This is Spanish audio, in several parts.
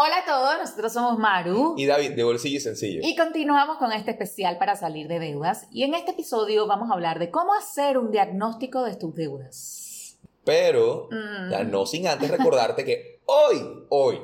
Hola a todos, nosotros somos Maru. Y David, de Bolsillo y Sencillo. Y continuamos con este especial para salir de deudas. Y en este episodio vamos a hablar de cómo hacer un diagnóstico de tus deudas. Pero, Mm. ya no sin antes recordarte que hoy, hoy,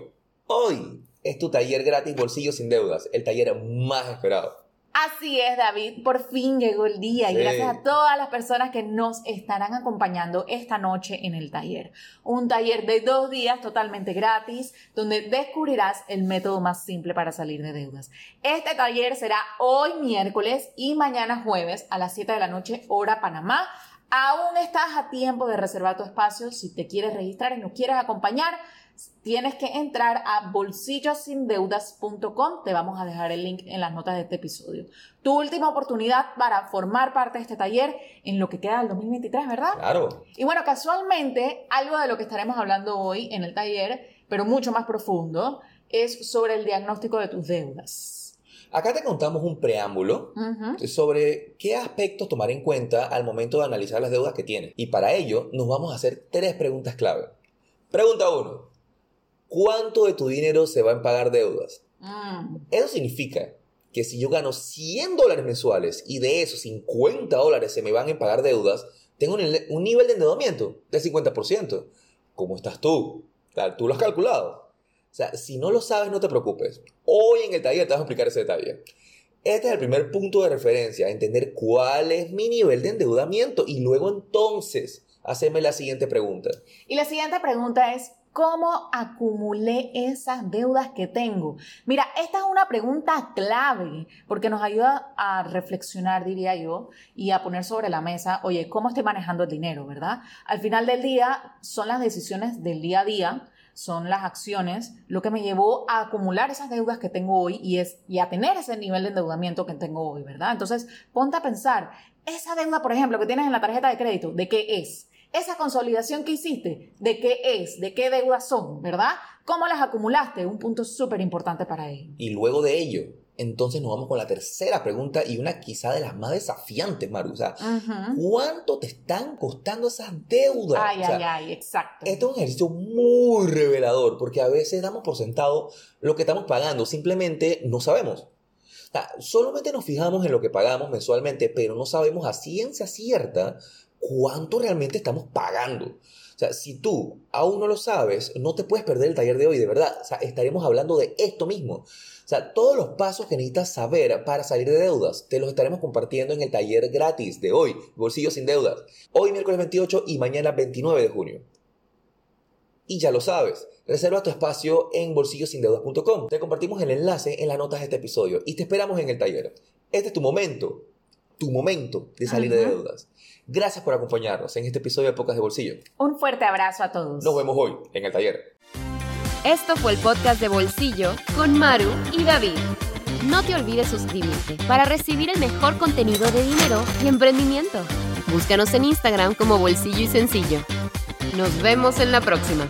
hoy es tu taller gratis Bolsillo sin Deudas, el taller más esperado. Así es, David, por fin llegó el día y gracias a todas las personas que nos estarán acompañando esta noche en el taller. Un taller de dos días totalmente gratis donde descubrirás el método más simple para salir de deudas. Este taller será hoy miércoles y mañana jueves a las 7 de la noche hora Panamá. Aún estás a tiempo de reservar tu espacio. Si te quieres registrar y nos quieres acompañar, tienes que entrar a bolsillosindeudas.com. Te vamos a dejar el link en las notas de este episodio. Tu última oportunidad para formar parte de este taller en lo que queda del 2023, ¿verdad? Claro. Y bueno, casualmente, algo de lo que estaremos hablando hoy en el taller, pero mucho más profundo, es sobre el diagnóstico de tus deudas. Acá te contamos un preámbulo Ujú. sobre qué aspectos tomar en cuenta al momento de analizar las deudas que tienes. Y para ello nos vamos a hacer tres preguntas clave. Pregunta 1. ¿Cuánto de tu dinero se va en pagar deudas? Mm. Eso significa que si yo gano 100 dólares mensuales y de esos 50 dólares se me van en pagar deudas, tengo un, un nivel de endeudamiento del 50%. ¿Cómo estás tú? Tú lo has calculado. O sea, si no lo sabes, no te preocupes. Hoy en el taller te vamos a explicar ese detalle. Este es el primer punto de referencia, entender cuál es mi nivel de endeudamiento y luego entonces hacerme la siguiente pregunta. Y la siguiente pregunta es, ¿cómo acumulé esas deudas que tengo? Mira, esta es una pregunta clave porque nos ayuda a reflexionar, diría yo, y a poner sobre la mesa, oye, ¿cómo estoy manejando el dinero, verdad? Al final del día son las decisiones del día a día, son las acciones, lo que me llevó a acumular esas deudas que tengo hoy y, es, y a tener ese nivel de endeudamiento que tengo hoy, ¿verdad? Entonces, ponte a pensar, esa deuda, por ejemplo, que tienes en la tarjeta de crédito, ¿de qué es? Esa consolidación que hiciste, ¿de qué es? ¿De qué deudas son? ¿Verdad? ¿Cómo las acumulaste? Un punto súper importante para ello. Y luego de ello, entonces nos vamos con la tercera pregunta y una quizá de las más desafiantes, Maru. O sea. ¿cuánto te están costando esas deudas? Ay, O sea, ay, ay, exacto. Este es un ejercicio muy revelador porque a veces damos por sentado lo que estamos pagando, simplemente no sabemos. O sea, solamente nos fijamos en lo que pagamos mensualmente, pero no sabemos a ciencia cierta cuánto realmente estamos pagando. O sea, si tú aún no lo sabes, no te puedes perder el taller de hoy, de verdad. O sea, estaremos hablando de esto mismo. O sea, todos los pasos que necesitas saber para salir de deudas, te los estaremos compartiendo en el taller gratis de hoy, Bolsillo sin Deudas. Hoy miércoles 28 y mañana 29 de junio. Y ya lo sabes, reserva tu espacio en bolsillosindeudas.com. Te compartimos el enlace en las notas de este episodio y te esperamos en el taller. Este es tu momento, tu momento de salir de deudas. Gracias por acompañarnos en este episodio de Pocas de Bolsillo. Un fuerte abrazo a todos. Nos vemos hoy en el taller. Esto fue el podcast de bolsillo con Maru y David. No te olvides suscribirte para recibir el mejor contenido de dinero y emprendimiento. Búscanos en Instagram como Bolsillo y Sencillo. Nos vemos en la próxima.